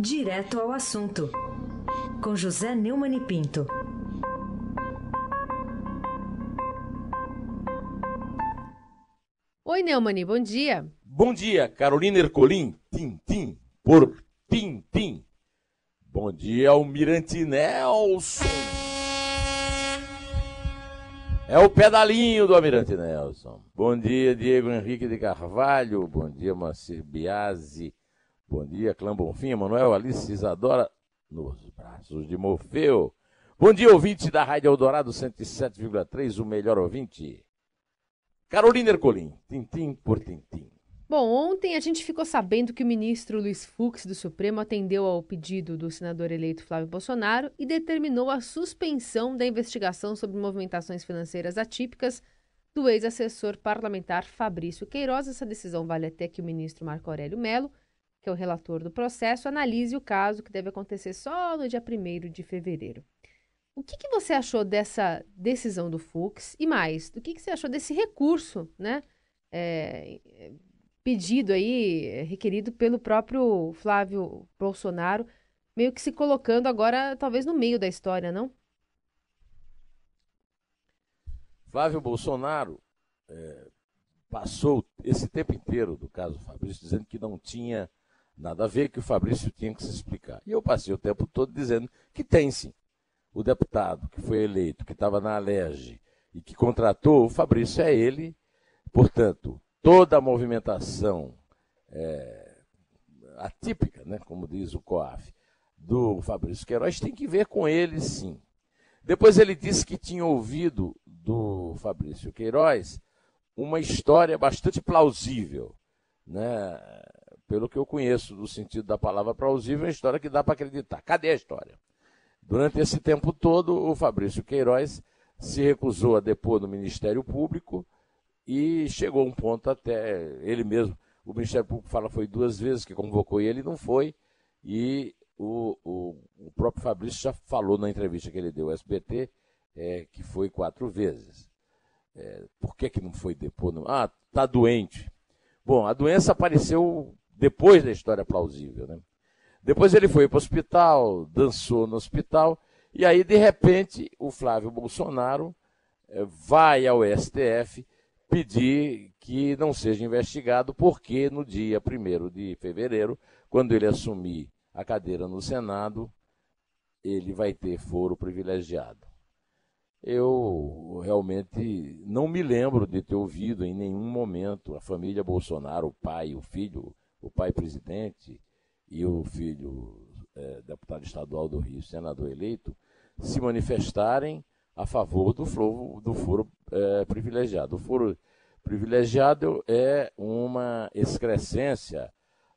Direto ao assunto, com José Neumann e Pinto. Oi, Neumani, bom dia. Bom dia, Carolina Ercolim, Tintim, por Tintim. Bom dia, Almirante Nelson. É o pedalinho do Almirante Nelson. Bom dia, Diego Henrique de Carvalho. Bom dia, Macir Biasi. Bom dia, Clã Bonfim, Manuel Alice Isadora, nos braços de Morfeu. Bom dia, ouvinte da Rádio Eldorado 107,3, o melhor ouvinte. Carolina Ercolim, tintim por tintim. Bom, ontem a gente ficou sabendo que o ministro Luiz Fux do Supremo atendeu ao pedido do senador eleito Flávio Bolsonaro e determinou a suspensão da investigação sobre movimentações financeiras atípicas do ex-assessor parlamentar Fabrício Queiroz. Essa decisão vale até que o ministro Marco Aurélio Melo que é o relator do processo, analise o caso que deve acontecer só no dia 1 de fevereiro. O que, que, você achou dessa decisão do Fux? E mais, do que, que você achou desse recurso, né? É, pedido aí, requerido pelo próprio Flávio Bolsonaro, meio que se colocando agora, talvez, no meio da história, não? Flávio Bolsonaro é, passou esse tempo inteiro do caso Fabrício dizendo que não tinha Nada a ver que o Fabrício tinha que se explicar. E eu passei o tempo todo dizendo que tem sim. O deputado que foi eleito, que estava na Alerj e que contratou, o Fabrício é ele. Portanto, toda a movimentação é, atípica, né, como diz o COAF, do Fabrício Queiroz tem que ver com ele sim. Depois ele disse que tinha ouvido do Fabrício Queiroz uma história bastante plausível, né? Pelo que eu conheço do sentido da palavra plausível, é uma história que dá para acreditar. Cadê a história? Durante esse tempo todo, o Fabrício Queiroz se recusou a depor no Ministério Público e chegou um ponto até ele mesmo. O Ministério Público fala foi duas vezes que convocou ele, não foi. E o, o, o próprio Fabrício já falou na entrevista que ele deu ao SBT é, que foi quatro vezes. É, por que, que não foi depor? Ah, está doente. Bom, a doença apareceu depois da história plausível. Né? Depois ele foi para o hospital, dançou no hospital, e aí, de repente, o Flávio Bolsonaro eh, vai ao STF pedir que não seja investigado, porque no dia 1 de fevereiro, quando ele assumir a cadeira no Senado, ele vai ter foro privilegiado. Eu realmente não me lembro de ter ouvido em nenhum momento a família Bolsonaro, o pai, o filho, o pai presidente e o filho é, deputado estadual do Rio, senador eleito, se manifestarem a favor do, foro, do foro é, privilegiado. O foro privilegiado é uma excrescência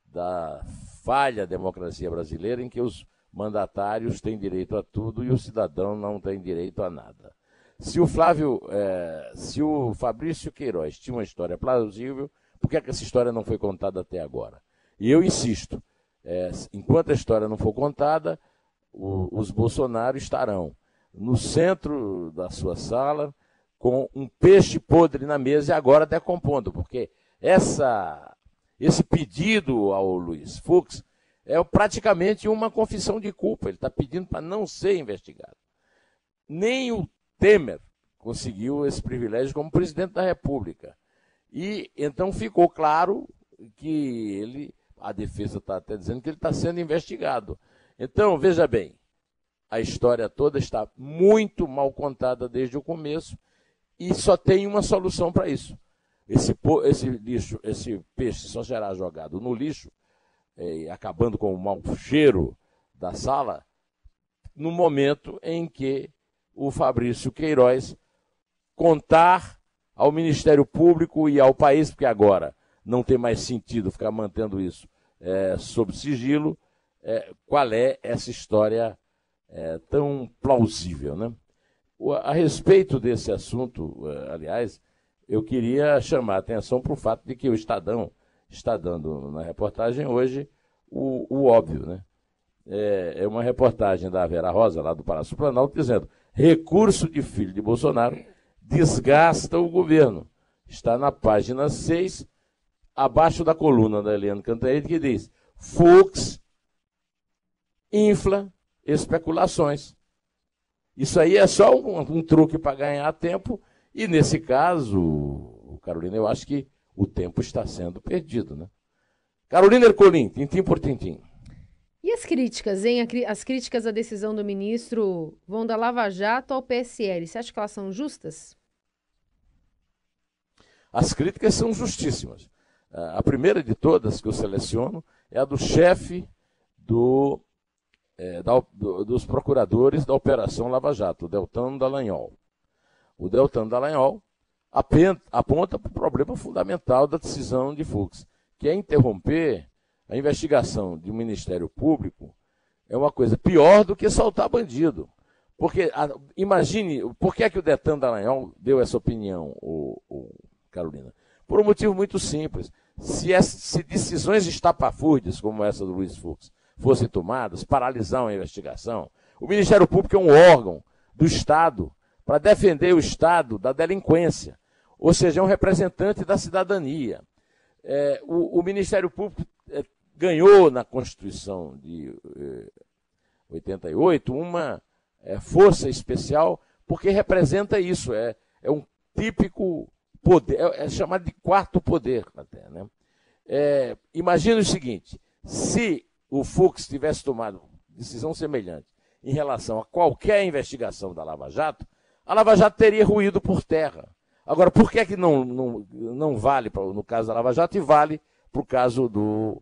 da falha democracia brasileira em que os mandatários têm direito a tudo e o cidadão não tem direito a nada. Se o Flávio, é, se o Fabrício Queiroz tinha uma história plausível, por que, é que essa história não foi contada até agora? E eu insisto, é, enquanto a história não for contada, o, os Bolsonaro estarão no centro da sua sala com um peixe podre na mesa e agora até compondo, porque essa, esse pedido ao Luiz Fux é praticamente uma confissão de culpa. Ele está pedindo para não ser investigado. Nem o Temer conseguiu esse privilégio como presidente da República. E então ficou claro que ele, a defesa está até dizendo que ele está sendo investigado. Então, veja bem, a história toda está muito mal contada desde o começo e só tem uma solução para isso. Esse, esse lixo, esse peixe só será jogado no lixo, é, acabando com o mau cheiro da sala, no momento em que o Fabrício Queiroz contar ao Ministério Público e ao país, porque agora não tem mais sentido ficar mantendo isso é, sob sigilo, é, qual é essa história é, tão plausível. Né? A respeito desse assunto, é, aliás, eu queria chamar a atenção para o fato de que o Estadão está dando na reportagem hoje o, o óbvio. Né? É, é uma reportagem da Vera Rosa, lá do Palácio Planalto, dizendo recurso de filho de Bolsonaro desgasta o governo. Está na página 6, abaixo da coluna da Eliane Cantanhede, que diz: Fux infla especulações. Isso aí é só um, um truque para ganhar tempo, e nesse caso, Carolina, eu acho que o tempo está sendo perdido. Né? Carolina Ercolim, tintim por tintim. E as críticas, hein? As críticas à decisão do ministro vão da Lava Jato ao PSL. Você acha que elas são justas? As críticas são justíssimas. Ah, a primeira de todas que eu seleciono é a do chefe do, é, da, do, dos procuradores da Operação Lava Jato, o Deltan Dallagnol. O Deltan Dallagnol aponta para o problema fundamental da decisão de Fux, que é interromper a investigação de um Ministério Público é uma coisa pior do que soltar bandido. Porque, a, imagine, por que é que o Detan Dallagnol deu essa opinião, o, o Carolina? Por um motivo muito simples. Se, essa, se decisões estapafúrdias, como essa do Luiz Fux, fossem tomadas, paralisar uma investigação, o Ministério Público é um órgão do Estado para defender o Estado da delinquência. Ou seja, é um representante da cidadania. É, o, o, Ministério Público é, ganhou na Constituição de eh, 88 uma eh, força especial, porque representa isso, é, é um típico poder, é, é chamado de quarto poder até. Né? É, imagina o seguinte: se o Fux tivesse tomado decisão semelhante em relação a qualquer investigação da Lava Jato, a Lava Jato teria ruído por terra. Agora, por que, é que não, não, não vale pra, no caso da Lava Jato e vale para o caso do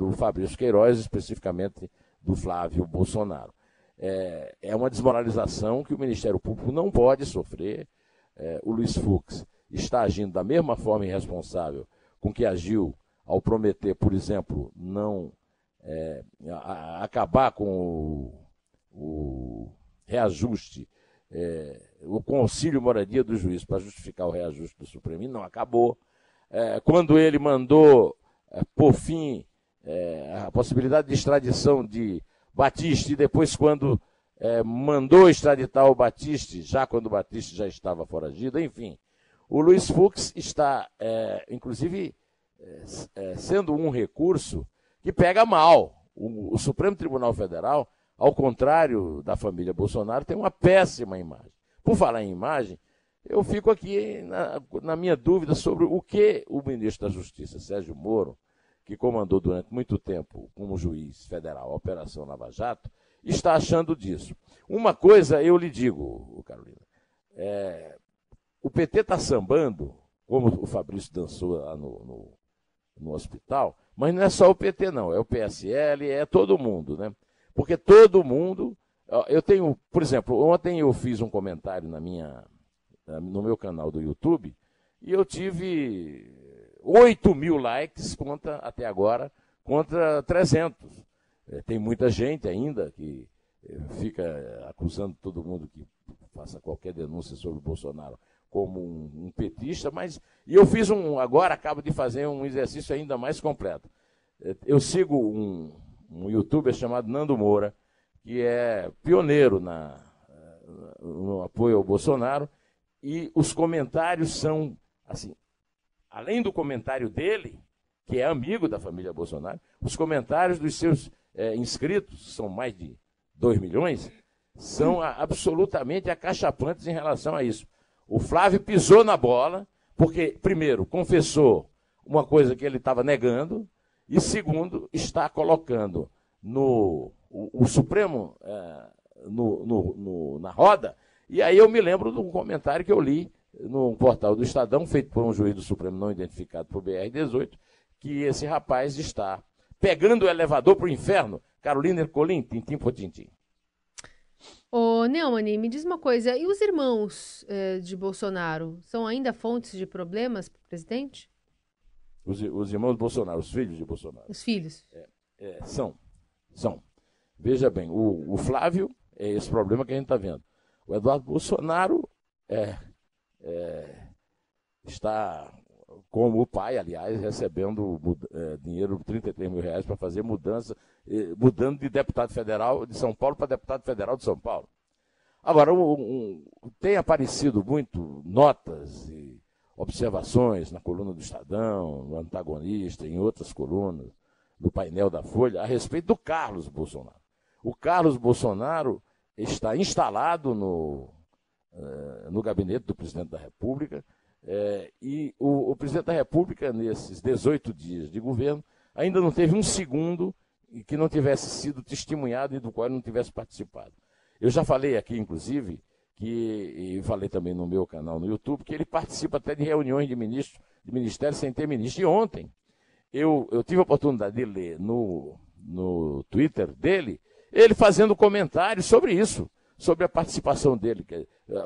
do Fabrício Queiroz, especificamente do Flávio Bolsonaro. É, é uma desmoralização que o Ministério Público não pode sofrer. É, o Luiz Fux está agindo da mesma forma irresponsável com que agiu ao prometer, por exemplo, não é, a, a acabar com o, o reajuste, é, o concílio moradia do juiz para justificar o reajuste do Supremo, e não acabou. É, quando ele mandou, é, por fim, é, a possibilidade de extradição de Batiste, e depois, quando é, mandou extraditar o Batiste, já quando o Batiste já estava foragido, enfim. O Luiz Fux está, é, inclusive, é, é, sendo um recurso que pega mal. O, o, Supremo Tribunal Federal, ao contrário da família Bolsonaro, tem uma péssima imagem. Por falar em imagem, eu fico aqui na, na minha dúvida sobre o que o ministro da Justiça, Sérgio Moro, que comandou durante muito tempo como juiz federal a Operação Lava Jato, está achando disso. Uma coisa eu lhe digo, Carolina, é, o PT está sambando, como o Fabrício dançou lá no, no, no, hospital, mas não é só o PT não, é o PSL, é todo mundo, né? Porque todo mundo, eu tenho, por exemplo, ontem eu fiz um comentário na minha, no meu canal do YouTube e eu tive 8 mil likes contra, até agora, contra 300. É, tem muita gente ainda que é, fica acusando todo mundo que faça qualquer denúncia sobre o Bolsonaro como um, um, petista, mas e eu fiz um agora acabo de fazer um exercício ainda mais completo. É, eu sigo um, um youtuber chamado Nando Moura, que é pioneiro na, no apoio ao Bolsonaro, e os comentários são assim além do comentário dele, que é amigo da família Bolsonaro, os comentários dos seus é, inscritos, são mais de 2 milhões, são absolutamente acachapantes em relação a isso. O Flávio pisou na bola, porque, primeiro, confessou uma coisa que ele estava negando, e segundo, está colocando no o, o Supremo é, no, no, no, na roda. E aí eu me lembro de um comentário que eu li no portal do Estadão, feito por um juiz do Supremo não identificado por BR-18, que esse rapaz está pegando o elevador para o inferno. Carolina Ercolim, tintim por tintim. Ô, Neumani, me diz uma coisa, e os irmãos eh, de Bolsonaro são ainda fontes de problemas para o presidente? Os, os, irmãos de Bolsonaro, os filhos de Bolsonaro. Os filhos. É, é, são, são. Veja bem, o, o, Flávio é esse problema que a gente está vendo. O Eduardo Bolsonaro é, é, está, como o pai, aliás, recebendo é, dinheiro, 33 mil reais, para fazer mudança, mudando de deputado federal de São Paulo para deputado federal de São Paulo. Agora, um, um, tem aparecido muito notas e observações na coluna do Estadão, no Antagonista, em outras colunas, do painel da Folha, a respeito do Carlos Bolsonaro. O Carlos Bolsonaro está instalado no, uh, no gabinete do presidente da República. Uh, e o, o, presidente da República, nesses 18 dias de governo, ainda não teve um segundo que não tivesse sido testemunhado e do qual não tivesse participado. Eu já falei aqui, inclusive, que, e falei também no meu canal no YouTube, que ele participa até de reuniões de ministros, de ministérios sem ter ministro. E ontem, eu, eu tive a oportunidade de ler no, no Twitter dele, ele fazendo comentários sobre isso, sobre a participação dele,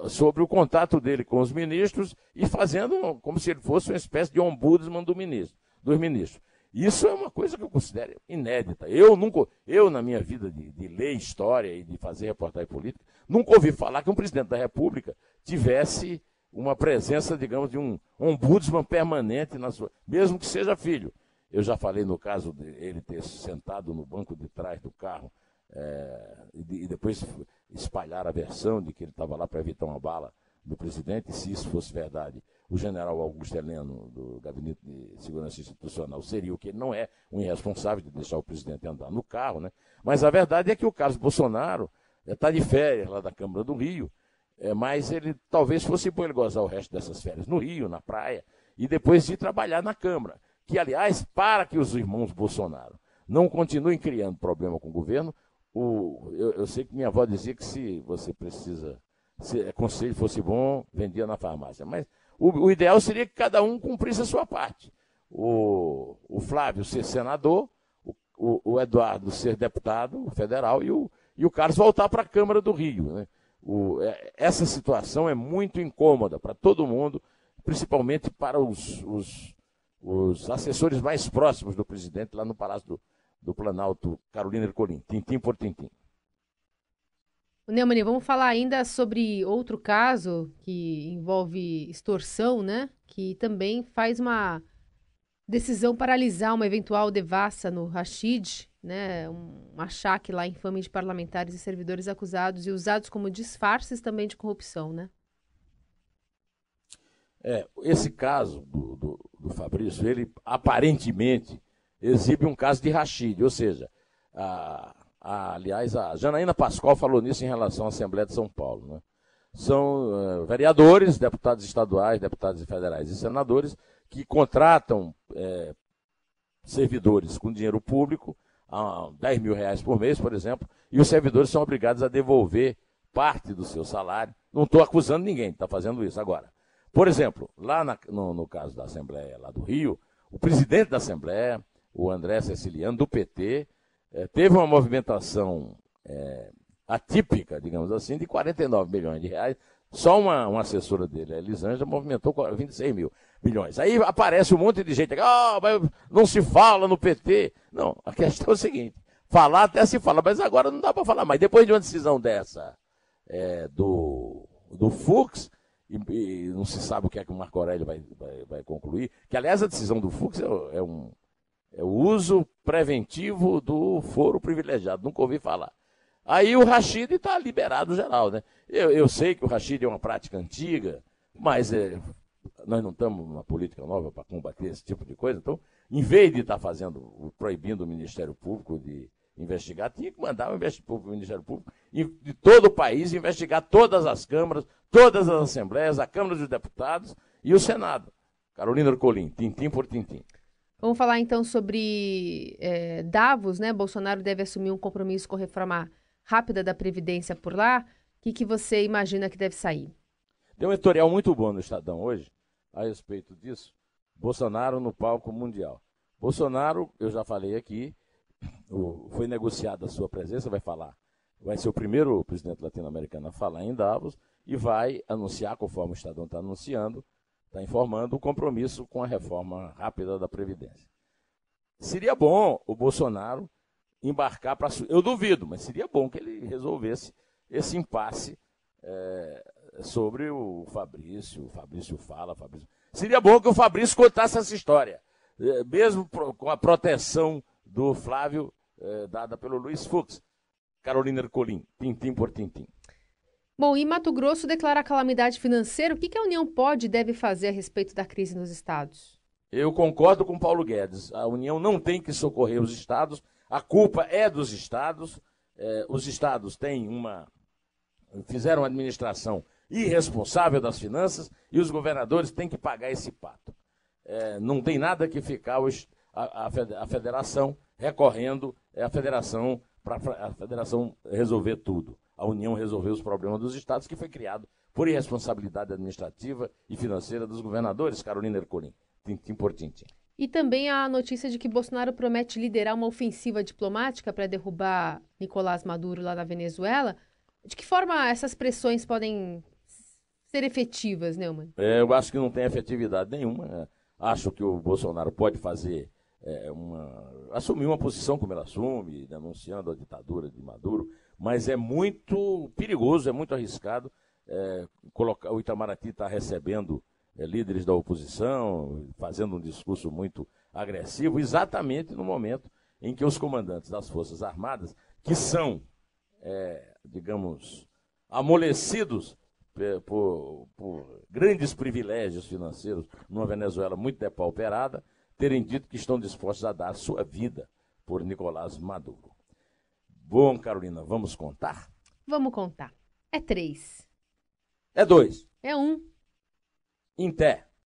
sobre o contato dele com os ministros e fazendo como se ele fosse uma espécie de ombudsman do ministro, dos ministros. Isso é uma coisa que eu considero inédita. Eu nunca, eu na minha vida de, de ler história e de fazer reportagem política, nunca ouvi falar que um presidente da República tivesse uma presença, digamos, de um ombudsman permanente na sua, mesmo que seja filho. Eu já falei no caso de ele ter sentado no banco de trás do carro é, e, e, depois espalhar a versão de que ele estava lá para evitar uma bala do presidente, se isso fosse verdade. O general Augusto Heleno, do Gabinete de Segurança Institucional, seria o que ele não é, um irresponsável de deixar o presidente andar no carro, né? Mas a verdade é que o Carlos Bolsonaro está é, de férias lá da Câmara do Rio, é, mas ele talvez fosse bom ele gozar o resto dessas férias no Rio, na praia, e depois ir trabalhar na Câmara que, aliás, para que os irmãos Bolsonaro não continuem criando problema com o governo, o, eu, eu, sei que minha avó dizia que se você precisa, se é, conselho fosse bom, vendia na farmácia. Mas o, o, ideal seria que cada um cumprisse a sua parte. O, o Flávio ser senador, o, o, Eduardo ser deputado federal e o, e o Carlos voltar para a Câmara do Rio. Né? É, essa situação é muito incômoda para todo mundo, principalmente para os, os os assessores mais próximos do presidente lá no Palácio do, do Planalto, Carolina Ercolim, tintim por tintim. Neumani, vamos falar ainda sobre outro caso que envolve extorsão, né? Que também faz uma decisão paralisar uma eventual devassa no Rashid, né? Um achaque lá infame de parlamentares e servidores acusados e usados como disfarces também de corrupção, né? É, esse caso do, do, do, Fabrício, ele aparentemente exibe um caso de Rachid, ou seja, a, a, aliás, a Janaína Pascoal falou nisso em relação à Assembleia de São Paulo. Né? São uh, vereadores, deputados estaduais, deputados federais e senadores que contratam é, servidores com dinheiro público, a 10 mil reais por mês, por exemplo, e os servidores são obrigados a devolver parte do seu salário. Não estou acusando ninguém, está fazendo isso agora. Por exemplo, lá na, no, no, caso da Assembleia lá do Rio, o presidente da Assembleia, o André Ceciliano, do PT, eh, teve uma movimentação eh, atípica, digamos assim, de 49 milhões de reais. Só uma, uma assessora dele, a Elisângela, movimentou 26 mil milhões. Aí aparece um monte de gente, ah, mas não se fala no PT. Não, a questão é o seguinte, falar até se fala, mas agora não dá para falar mais. Depois de uma decisão dessa é, do, do Fux, e, e, não se sabe o que é que o Marco Aurélio vai, vai, vai concluir, que aliás a decisão do Fux é, é, um, é o uso preventivo do foro privilegiado, nunca ouvi falar. Aí o Rachid está liberado geral, né? Eu, eu sei que o Rachid é uma prática antiga, mas é, nós não estamos numa política nova para combater esse tipo de coisa, então, em vez de estar tá fazendo, proibindo o Ministério Público de investigar, tinha que mandar o Ministério Público de todo o país investigar todas as câmaras, todas as assembleias, a Câmara dos Deputados e o Senado. Carolina Ercolim, tintim por tintim. Vamos falar então sobre é, Davos, né? Bolsonaro deve assumir um compromisso com reforma rápida da Previdência por lá. O que, que você imagina que deve sair? Tem um editorial muito bom no Estadão hoje a respeito disso. Bolsonaro no palco mundial. Bolsonaro, eu já falei aqui, foi negociada a sua presença, vai falar. Vai ser o primeiro presidente latino-americano a falar em Davos e vai anunciar, conforme o Estadão está anunciando, está informando, o compromisso com a reforma rápida da Previdência. Seria bom o Bolsonaro embarcar para. Eu duvido, mas seria bom que ele resolvesse esse impasse é, sobre o Fabrício. O Fabrício fala, Fabrício. Seria bom que o Fabrício contasse essa história, é, mesmo com a proteção do Flávio, é, dada pelo Luiz Fux. Carolina Ercolim, tintim por tintim. Bom, e Mato Grosso declarar calamidade financeira, o que, a União pode e deve fazer a respeito da crise nos estados? Eu concordo com Paulo Guedes. A União não tem que socorrer os estados, a culpa é dos estados. é, os estados têm uma. fizeram uma administração irresponsável das finanças e os governadores têm que pagar esse pato. É, não tem nada que ficar os, a, a, federação recorrendo é a federação para a federação resolver tudo. A União resolver os problemas dos estados, que foi criado por irresponsabilidade administrativa e financeira dos governadores, Carolina Ercolim, tintim por tintim. E também a notícia de que Bolsonaro promete liderar uma ofensiva diplomática para derrubar Nicolás Maduro lá na Venezuela. De que forma essas pressões podem ser efetivas, Neumann? É, eu acho que não tem efetividade nenhuma. Né? Acho que o Bolsonaro pode fazer é, uma. assumir uma posição como ele assume, denunciando a ditadura de Maduro, mas é muito perigoso, é muito arriscado. É, colocar, o Itamaraty está recebendo é, líderes da oposição, fazendo um discurso muito agressivo, exatamente no momento em que os comandantes das Forças Armadas, que são, é, digamos, amolecidos é, por, por, grandes privilégios financeiros numa Venezuela muito depauperada, terem dito que estão dispostos a dar sua vida por Nicolás Maduro. Bom, Carolina, vamos contar? Vamos contar. É três. É dois. É um. Em pé.